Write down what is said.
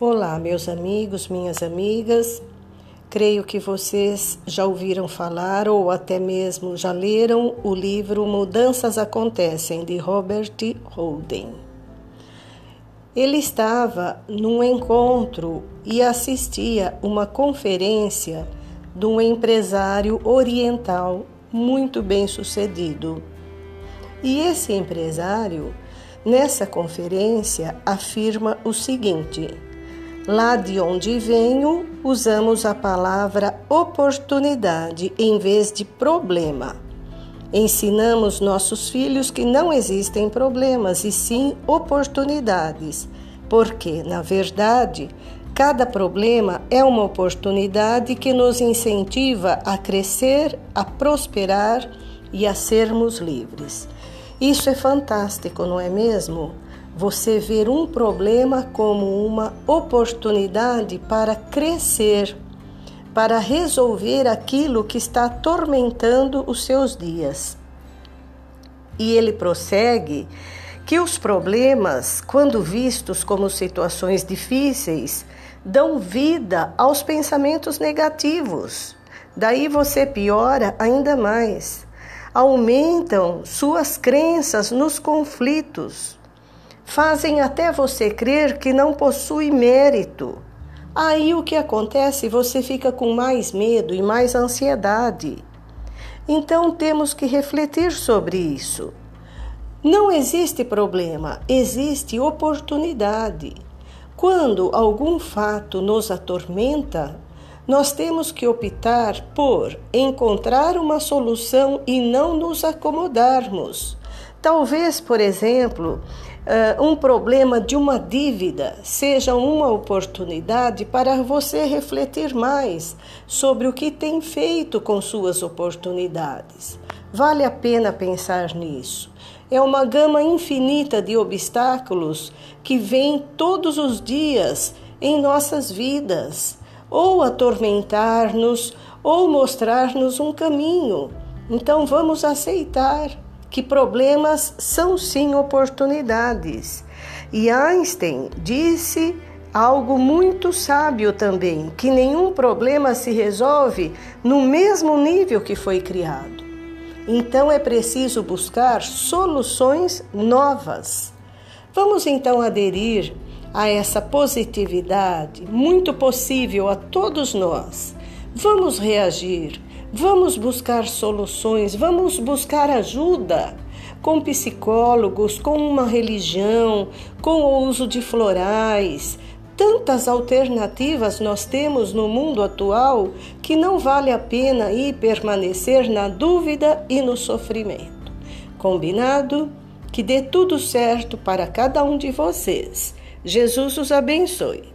Olá, meus amigos, minhas amigas. Creio que vocês já ouviram falar ou até mesmo já leram o livro Mudanças Acontecem, de Robert Holden. Ele estava num encontro e assistia uma conferência de um empresário oriental muito bem sucedido. E esse empresário, nessa conferência, afirma o seguinte Lá de onde venho, usamos a palavra oportunidade em vez de problema. Ensinamos nossos filhos que não existem problemas e sim oportunidades, porque, na verdade, cada problema é uma oportunidade que nos incentiva a crescer, a prosperar e a sermos livres. Isso é fantástico, não é mesmo? Você ver um problema como uma oportunidade para crescer, para resolver aquilo que está atormentando os seus dias. E ele prossegue que os problemas, quando vistos como situações difíceis, dão vida aos pensamentos negativos. Daí você piora ainda mais. Aumentam suas crenças nos conflitos fazem até você crer que não possui mérito. Aí o que acontece? Você fica com mais medo e mais ansiedade. Então temos que refletir sobre isso. Não existe problema, existe oportunidade. Quando algum fato nos atormenta, nós temos que optar por encontrar uma solução e não nos acomodarmos. Talvez, por exemplo, uh, um problema de uma dívida seja uma oportunidade para você refletir mais sobre o que tem feito com suas oportunidades. Vale a pena pensar nisso. É uma gama infinita de obstáculos que vem todos os dias em nossas vidas, ou atormentar-nos, ou mostrar-nos um caminho. Então vamos aceitar que problemas são sim oportunidades. E Einstein disse algo muito sábio também, que nenhum problema se resolve no mesmo nível que foi criado. Então é preciso buscar soluções novas. Vamos então aderir a essa positividade muito possível a todos nós. Vamos reagir, Vamos buscar soluções, vamos buscar ajuda com psicólogos, com uma religião, com o uso de florais. Tantas alternativas nós temos no mundo atual que não vale a pena ir permanecer na dúvida e no sofrimento. Combinado? Que dê tudo certo para cada um de vocês. Jesus os abençoe.